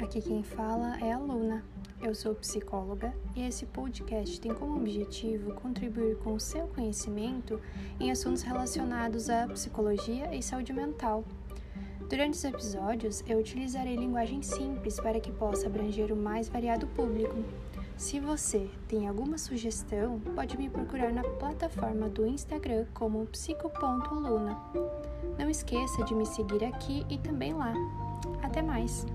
Aqui quem fala é a Luna. Eu sou psicóloga e esse podcast tem como objetivo contribuir com o seu conhecimento em assuntos relacionados à psicologia e saúde mental. Durante os episódios, eu utilizarei linguagem simples para que possa abranger o mais variado público. Se você tem alguma sugestão, pode me procurar na plataforma do Instagram como psico.luna. Não esqueça de me seguir aqui e também lá. Até mais!